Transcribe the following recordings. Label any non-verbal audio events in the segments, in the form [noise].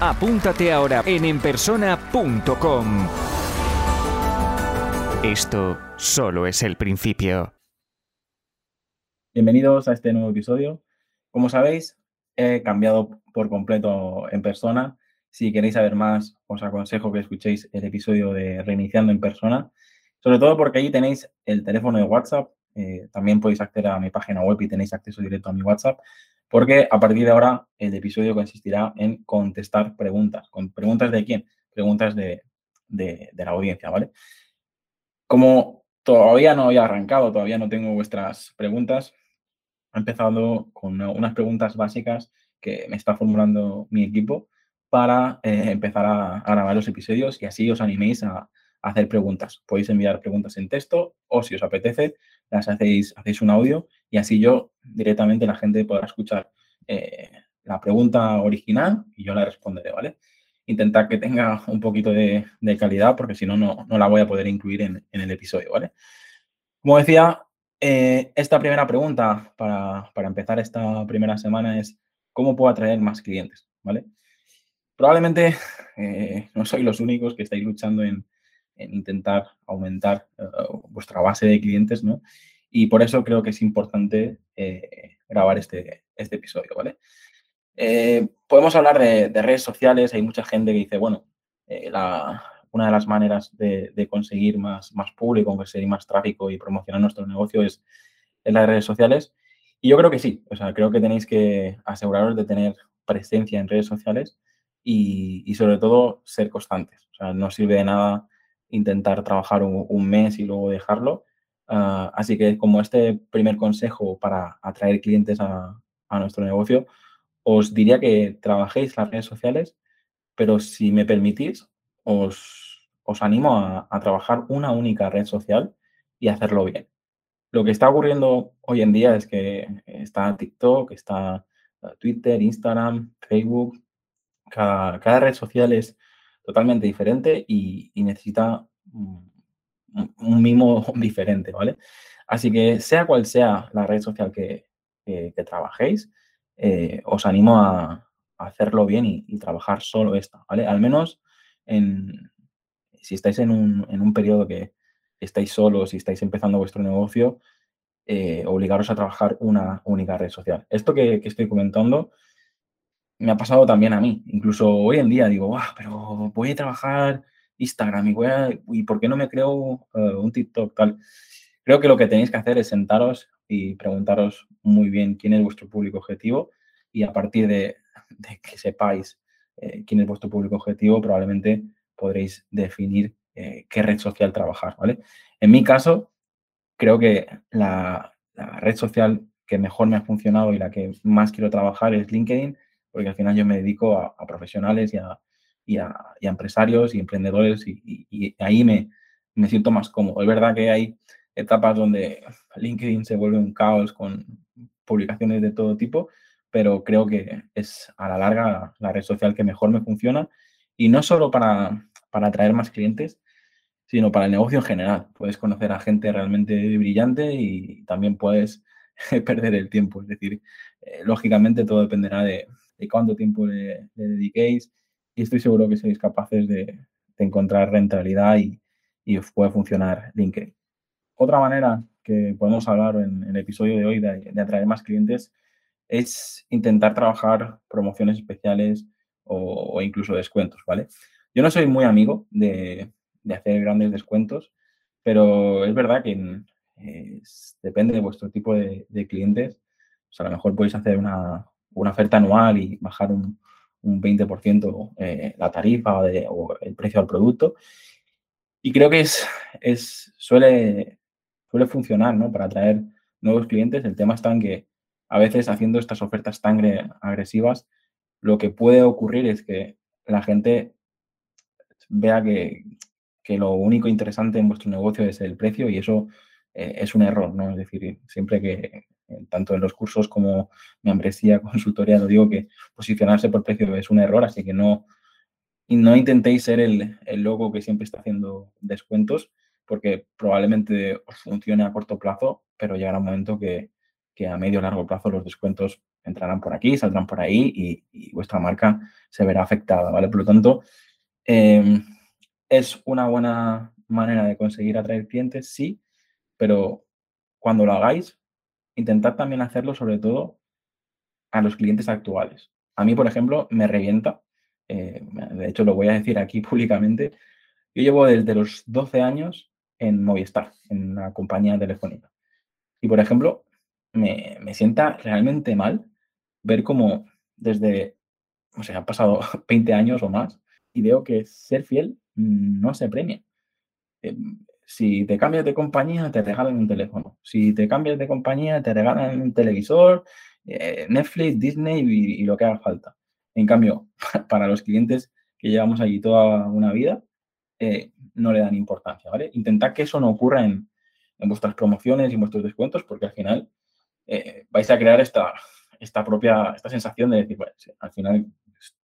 Apúntate ahora en enpersona.com. Esto solo es el principio. Bienvenidos a este nuevo episodio. Como sabéis, he cambiado por completo en persona. Si queréis saber más, os aconsejo que escuchéis el episodio de Reiniciando en persona, sobre todo porque allí tenéis el teléfono de WhatsApp. Eh, también podéis acceder a mi página web y tenéis acceso directo a mi WhatsApp porque a partir de ahora el episodio consistirá en contestar preguntas. ¿Con preguntas de quién? Preguntas de, la audiencia, ¿vale? Como todavía no había arrancado, todavía no tengo vuestras preguntas, he empezado con unas preguntas básicas que me está formulando mi equipo para eh, empezar a, grabar los episodios y así os animéis a, hacer preguntas. Podéis enviar preguntas en texto o si os apetece, las hacéis, hacéis un audio y así yo directamente la gente podrá escuchar eh, la pregunta original y yo la responderé, ¿vale? Intentar que tenga un poquito de, calidad porque si no, no la voy a poder incluir en, el episodio, ¿vale? Como decía, eh, esta primera pregunta para, empezar esta primera semana es ¿cómo puedo atraer más clientes? ¿Vale? Probablemente eh, no sois los únicos que estáis luchando en, en intentar aumentar eh, vuestra base de clientes, ¿no? Y por eso creo que es importante eh, grabar este, este episodio, ¿vale? Eh, podemos hablar de, redes sociales, hay mucha gente que dice, bueno, una de las maneras de, conseguir más, más público, conseguir más tráfico y promocionar nuestro negocio es en las redes sociales. Y yo creo que sí, o sea, creo que tenéis que aseguraros de tener presencia en redes sociales y, y sobre todo ser constantes. O sea, no sirve de nada intentar trabajar un, mes y luego dejarlo. Ah, así que como este primer consejo para atraer clientes a, nuestro negocio, os diría que trabajéis las redes sociales, pero si me permitís, os, os animo a, trabajar una única red social y hacerlo bien. Lo que está ocurriendo hoy en día es que está TikTok, está ah, Twitter, Instagram, Facebook. Cada, cada red social es totalmente diferente y, necesita un, mimo [laughs] diferente, ¿vale? Así que sea cual sea la red social que, trabajéis, eh, os animo a, hacerlo bien y, trabajar solo esta, ¿vale? Al menos en, si estáis en un, periodo que estáis solos, si estáis empezando vuestro negocio, eh, obligaros a trabajar una única red social. Esto que estoy comentando me ha pasado también a mí. Incluso hoy en día digo, pero voy a trabajar Instagram y voy a, ¿y por qué no me creo eh, un TikTok tal? Creo que lo que tenéis que hacer es sentaros y preguntaros muy bien quién es vuestro público objetivo y a partir de, que sepáis eh, quién es vuestro público objetivo, probablemente podréis definir eh, qué red social trabajar, ¿vale? En mi caso, creo que la red social que mejor me ha funcionado y la que más quiero trabajar es LinkedIn porque al final yo me dedico a, profesionales y a, y, a, empresarios y emprendedores y, ahí me, me, siento más cómodo. Es verdad que hay etapas donde LinkedIn se vuelve un caos con publicaciones de todo tipo, pero creo que es a la larga la red social que mejor me funciona y no solo para, para atraer más clientes, sino para el negocio en general. Puedes conocer a gente realmente brillante y también puedes [laughs] perder el tiempo. Es decir, eh, lógicamente todo dependerá de, cuánto tiempo le, dediquéis y estoy seguro que sois capaces de, encontrar rentabilidad y, os puede funcionar LinkedIn. Otra manera que podemos hablar en, el episodio de hoy de, atraer más clientes es intentar trabajar promociones especiales o, incluso descuentos, ¿vale? Yo no soy muy amigo de, hacer grandes descuentos, pero es verdad que depende de vuestro tipo de, clientes. A lo mejor podéis hacer una, una oferta anual y bajar un, un 20% eh, la tarifa o, el precio del producto. Y creo que es, es, suele, suele funcionar ¿no? para atraer nuevos clientes. El tema está en que a veces haciendo estas ofertas tan agresivas, lo que puede ocurrir es que la gente vea que que lo único interesante en vuestro negocio es el precio y eso eh, es un error, ¿no? Es decir, siempre que, tanto en los cursos como membresía, [laughs] consultoría, lo digo que posicionarse por precio es un error, así que no, no intentéis ser el, el logo que siempre está haciendo descuentos, porque probablemente os funcione a corto plazo, pero llegará un momento que, que a medio o largo plazo los descuentos entrarán por aquí, saldrán por ahí y, vuestra marca se verá afectada, ¿vale? Por lo tanto, em, es una buena manera de conseguir atraer clientes, sí, pero cuando lo hagáis, intentad también hacerlo sobre todo a los clientes actuales. A mí, por ejemplo, me revienta, eh, de hecho lo voy a decir aquí [laughs] públicamente, yo llevo desde los 12 años en Movistar, en una compañía telefónica. Y, por ejemplo, me, me sienta realmente mal ver cómo desde, o sea, han pasado [laughs] 20 años o más y veo que ser fiel no se premia. Em, si te cambias de compañía, te regalan un teléfono. Si te cambias de compañía, te regalan un televisor, eh, Netflix, Disney y, lo que haga falta. En cambio, [laughs] para los clientes que llevamos allí toda una vida, eh, no le dan importancia, ¿vale? Intentad que eso no ocurra en, en vuestras promociones y en vuestros descuentos, porque al final eh, vais a crear esta, esta propia, esta sensación de decir, bueno, al final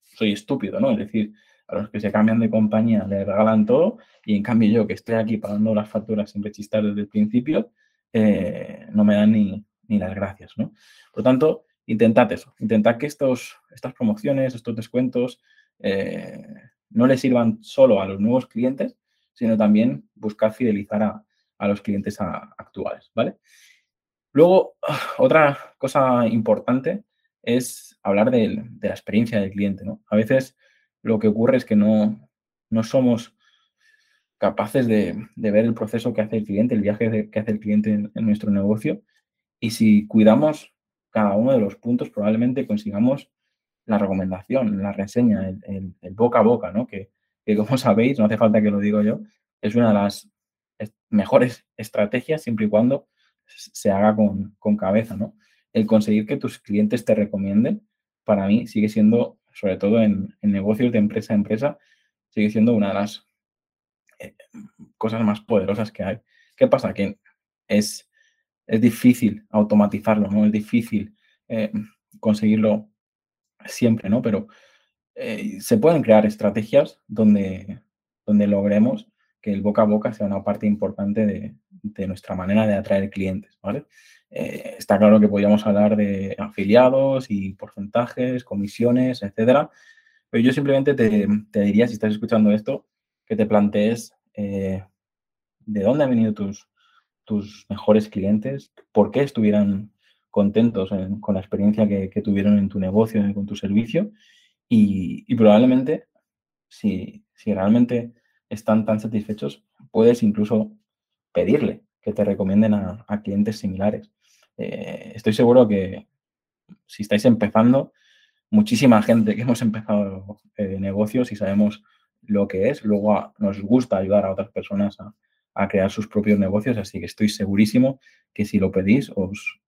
soy estúpido, ¿no? Es decir, a los que se cambian de compañía le regalan todo y en cambio yo que estoy aquí pagando las facturas sin rechistar desde el principio, eh, no me dan ni, ni, las gracias, ¿no? Por tanto, intentad eso, intentad que estos, estas promociones, estos descuentos, eh, no les sirvan solo a los nuevos clientes, sino también buscar fidelizar a, a los clientes actuales, ¿vale? Luego, otra cosa importante es hablar de, la experiencia del cliente, ¿no? A veces lo que ocurre es que no, no somos capaces de, ver el proceso que hace el cliente, el viaje que hace el cliente en, nuestro negocio. Y si cuidamos cada uno de los puntos, probablemente consigamos la recomendación, la reseña, el, boca a boca, ¿no? Que, que, como [laughs] sabéis, no hace falta que lo diga yo, es una de las mejores estrategias siempre y cuando se haga con, cabeza, ¿no? El conseguir que tus clientes te recomienden, para mí sigue siendo, sobre todo en, negocios de empresa a empresa, sigue siendo una de las eh, cosas más poderosas que hay. ¿Qué pasa? Que es, es difícil automatizarlo, ¿no? Es difícil eh, conseguirlo siempre, ¿no? Pero eh, se pueden crear estrategias donde, donde logremos que el boca a boca sea una parte importante de, nuestra manera de atraer clientes, ¿vale? Eh, está claro que podríamos hablar de afiliados y porcentajes, comisiones, etcétera, pero yo simplemente te, diría, si estás escuchando esto, que te plantees eh, de dónde han venido tus, tus mejores clientes, por qué estuvieran contentos con la experiencia que, tuvieron en tu negocio, con tu servicio, y, probablemente si, si realmente están tan satisfechos, puedes incluso pedirle que te recomienden a, clientes similares. Eh, estoy seguro que si estáis empezando, muchísima gente que hemos empezado eh, negocios y sabemos lo que es, luego nos gusta ayudar a otras personas a, crear sus propios negocios, así que estoy segurísimo que si lo pedís os,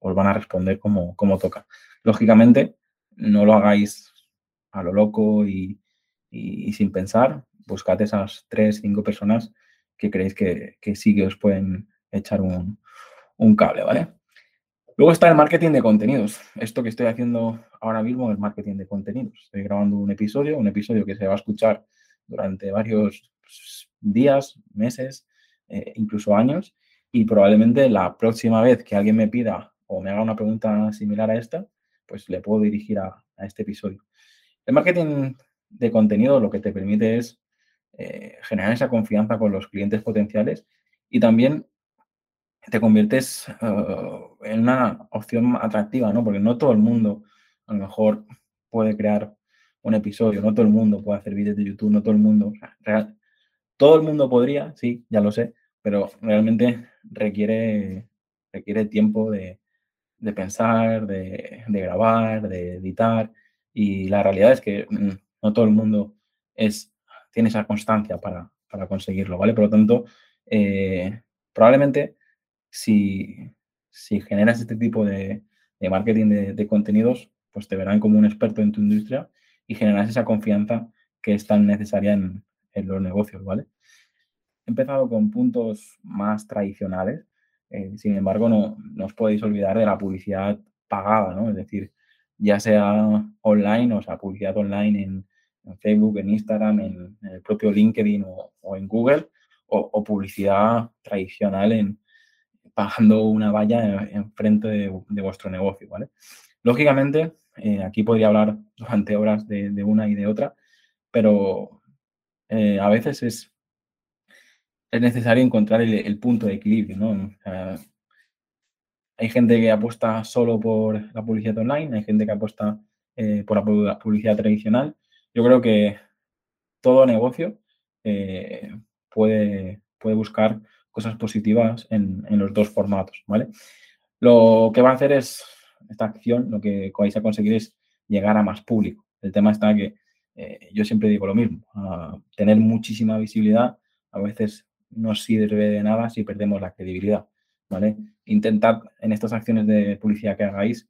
van a responder como toca. Lógicamente, no lo hagáis a lo loco y sin pensar, buscad esas tres, cinco personas que creéis que, sí que os pueden echar un, cable, ¿vale? Luego está el marketing de contenidos. Esto que estoy haciendo ahora mismo es marketing de contenidos. Estoy grabando un episodio, un episodio que se va a escuchar durante varios días, meses, eh, incluso años. Y probablemente la próxima vez que alguien me pida o me haga una pregunta similar a esta, pues le puedo dirigir a, a este episodio. El marketing de contenido lo que te permite es eh, generar esa confianza con los clientes potenciales y también te conviertes eh, en una opción atractiva, ¿no? Porque no todo el mundo a lo mejor puede crear un episodio, no todo el mundo puede hacer vídeos de YouTube, no todo el mundo, todo el mundo podría, sí, ya lo sé, pero realmente requiere, requiere tiempo de, pensar, de, de, grabar, de editar y la realidad es que mm, no todo el mundo es tiene esa constancia para, conseguirlo, ¿vale? Por lo tanto, eh, probablemente si, si, generas este tipo de, marketing de, contenidos, pues te verán como un experto en tu industria y generas esa confianza que es tan necesaria en, los negocios, ¿vale? he empezado con puntos más tradicionales, eh, sin embargo, no, no, os podéis olvidar de la publicidad pagada, ¿no? Es decir, ya sea online, o sea, publicidad online en, Facebook, en Instagram, en, el propio LinkedIn o, en Google, o, publicidad tradicional en pagando una valla enfrente de, de, vuestro negocio, ¿vale? Lógicamente, eh, aquí podría hablar durante horas de, una y de otra, pero eh, a veces es, es necesario encontrar el, punto de equilibrio, ¿no? hay gente que apuesta solo por la publicidad online, hay gente que apuesta eh, por la publicidad tradicional. Yo creo que todo negocio puede, puede buscar cosas positivas en, en, los dos formatos, ¿vale? Lo que va a hacer es esta acción, lo que vais a conseguir es llegar a más público. El tema está que eh, yo siempre digo lo mismo, tener muchísima visibilidad a veces no sirve de nada si perdemos la credibilidad, ¿vale? Intentad en estas acciones de publicidad que hagáis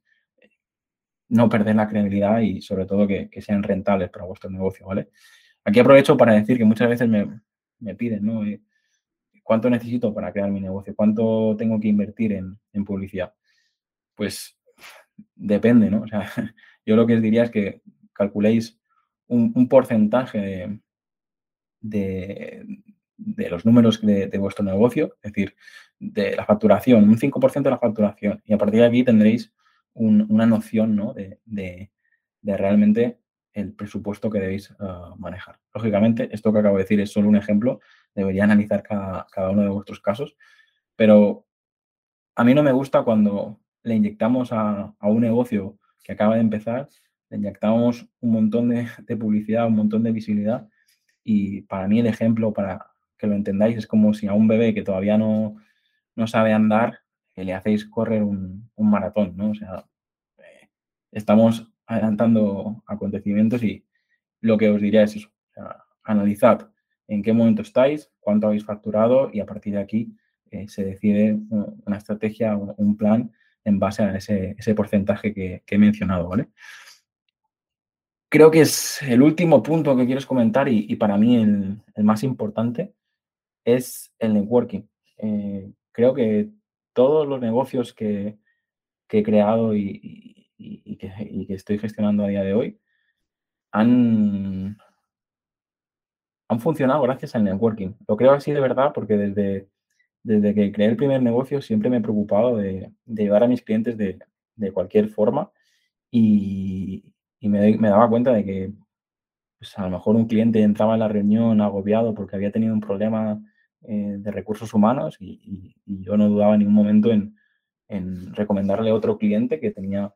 no perder la credibilidad y sobre todo que, sean rentables para vuestro negocio, ¿vale? Aquí aprovecho para decir que muchas veces me, piden, ¿no? Eh, ¿Cuánto necesito para crear mi negocio? ¿Cuánto tengo que invertir en, publicidad? Pues depende, ¿no? O sea, [laughs] yo lo que os diría es que calculéis un, porcentaje de, los números de, vuestro negocio, es decir, de la facturación, un 5% de la facturación, y a partir de aquí tendréis una noción ¿no? de, realmente el presupuesto que debéis ah, manejar. Lógicamente, esto que acabo de decir es solo un ejemplo, debería analizar cada, cada uno de vuestros casos, pero a mí no me gusta cuando le inyectamos a, un negocio que acaba de empezar, le inyectamos un montón [laughs] de, publicidad, un montón de visibilidad y para mí el ejemplo, para que lo entendáis, es como si a un bebé que todavía no, no sabe andar, le hacéis correr un, maratón, ¿no? O sea, eh, estamos adelantando acontecimientos y lo que os diría es eso, analizad en qué momento estáis, cuánto habéis facturado y a partir de aquí eh, se decide una estrategia, un plan en base a ese, porcentaje que, he mencionado, ¿vale? Creo que es el último punto que quiero comentar y, para mí el, más importante es el networking. Eh, creo que todos los negocios que, he creado y, que, estoy gestionando a día de hoy han, han funcionado gracias al networking. Lo creo así de verdad porque desde, desde que creé el primer negocio siempre me he preocupado de, de ayudar a mis clientes de, de cualquier forma y, me, daba cuenta de que pues, a lo mejor un cliente entraba en la reunión agobiado porque había tenido un problema eh, de recursos humanos y, yo no dudaba en ningún momento en, en recomendarle a otro cliente que tenía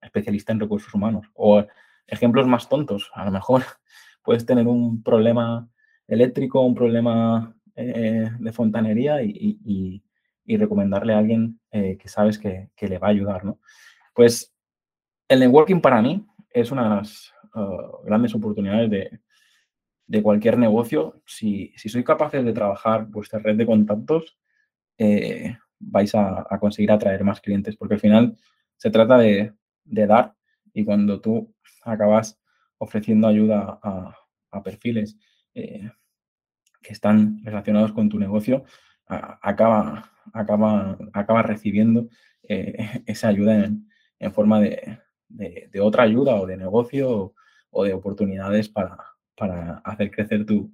especialista en recursos humanos. O ejemplos más tontos, a lo mejor [laughs] puedes tener un problema eléctrico, un problema eh, de fontanería y, recomendarle a alguien eh, que sabes que, le va a ayudar, ¿no? Pues el networking para mí es una de las uh, grandes oportunidades de, cualquier negocio. Si, si sois capaces de trabajar vuestra red de contactos, eh, vais a, conseguir atraer más clientes, porque al final se trata de, dar y cuando tú acabas ofreciendo ayuda a, perfiles que están relacionados con tu negocio, acaba, acaba, acaba recibiendo eh, [laughs] esa ayuda en, forma de, otra ayuda o de negocio o, de oportunidades para, para hacer crecer tu,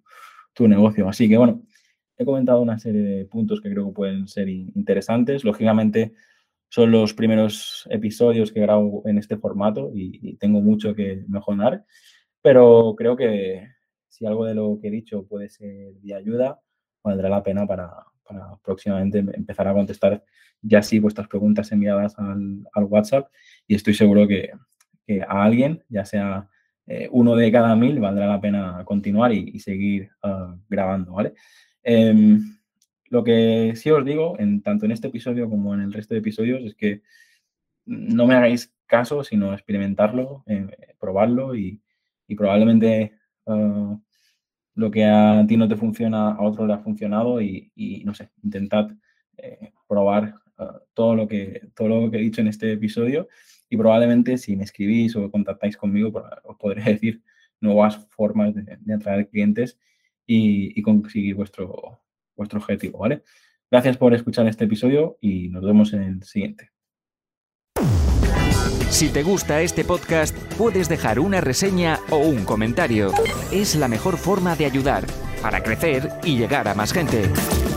negocio. Así que bueno, he comentado una serie de puntos que creo que pueden ser interesantes. Lógicamente, son los primeros episodios que grabo en este formato y tengo mucho que mejorar, pero creo que si algo de lo que he dicho puede ser de ayuda, valdrá la pena para, próximamente empezar a contestar ya sí vuestras preguntas enviadas al, WhatsApp y estoy seguro que, a alguien, ya sea eh, uno de cada mil, valdrá la pena continuar y, seguir ah, grabando, ¿vale? Em, lo que sí os digo, en, tanto en este episodio como en el resto de episodios, es que no me hagáis caso, sino experimentarlo, eh, probarlo y, y probablemente Ah, lo que a ti no te funciona, a otro le ha funcionado y, no sé, intentad eh, probar ah, todo, lo que, todo lo que he dicho en este episodio y probablemente si me escribís o contactáis conmigo os podré [laughs] decir nuevas formas de, atraer clientes y, conseguir vuestro, vuestro objetivo, ¿vale? Gracias por escuchar este episodio y nos vemos en el siguiente. Si te gusta este podcast, puedes dejar una reseña o un comentario. Es la mejor forma de ayudar para crecer y llegar a más gente.